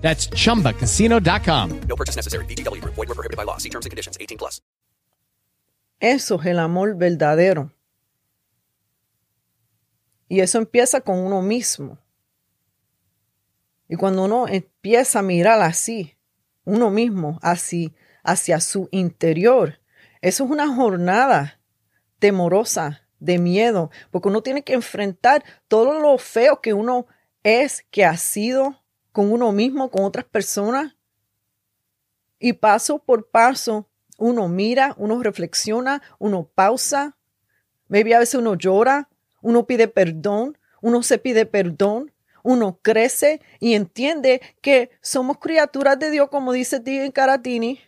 That's chumbacasino.com. No purchase necessary. Group. Void were prohibited by law. See terms and conditions. 18 plus. Eso es el amor verdadero. Y eso empieza con uno mismo. Y cuando uno empieza a mirar así, uno mismo, así, hacia su interior, eso es una jornada temorosa, de miedo, porque uno tiene que enfrentar todo lo feo que uno es, que ha sido con uno mismo, con otras personas. Y paso por paso, uno mira, uno reflexiona, uno pausa. Maybe a veces uno llora, uno pide perdón, uno se pide perdón, uno crece y entiende que somos criaturas de Dios, como dice Tigre Caratini,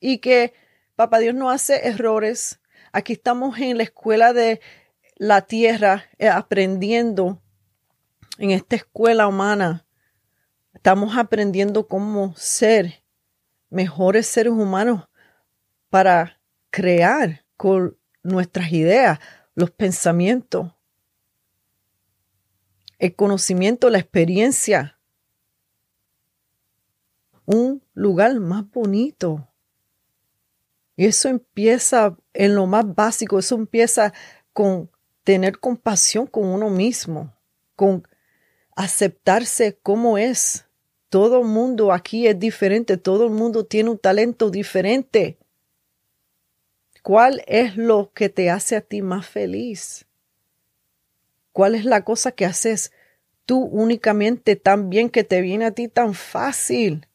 y que Papá Dios no hace errores. Aquí estamos en la escuela de la tierra, eh, aprendiendo en esta escuela humana Estamos aprendiendo cómo ser mejores seres humanos para crear con nuestras ideas, los pensamientos, el conocimiento, la experiencia. Un lugar más bonito. Y eso empieza en lo más básico, eso empieza con tener compasión con uno mismo, con aceptarse como es todo mundo aquí es diferente, todo el mundo tiene un talento diferente. ¿Cuál es lo que te hace a ti más feliz? ¿Cuál es la cosa que haces tú únicamente tan bien que te viene a ti tan fácil?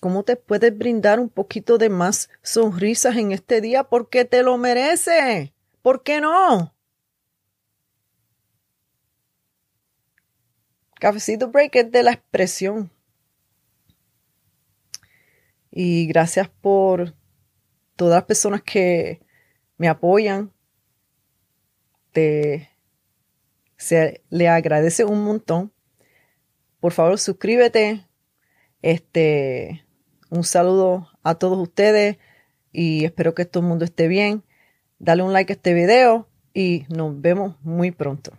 ¿Cómo te puedes brindar un poquito de más sonrisas en este día? Porque te lo merece. ¿Por qué no? Cafecito Break es de la expresión. Y gracias por todas las personas que me apoyan. Te, se le agradece un montón. Por favor, suscríbete. Este, un saludo a todos ustedes y espero que todo el mundo esté bien. Dale un like a este video y nos vemos muy pronto.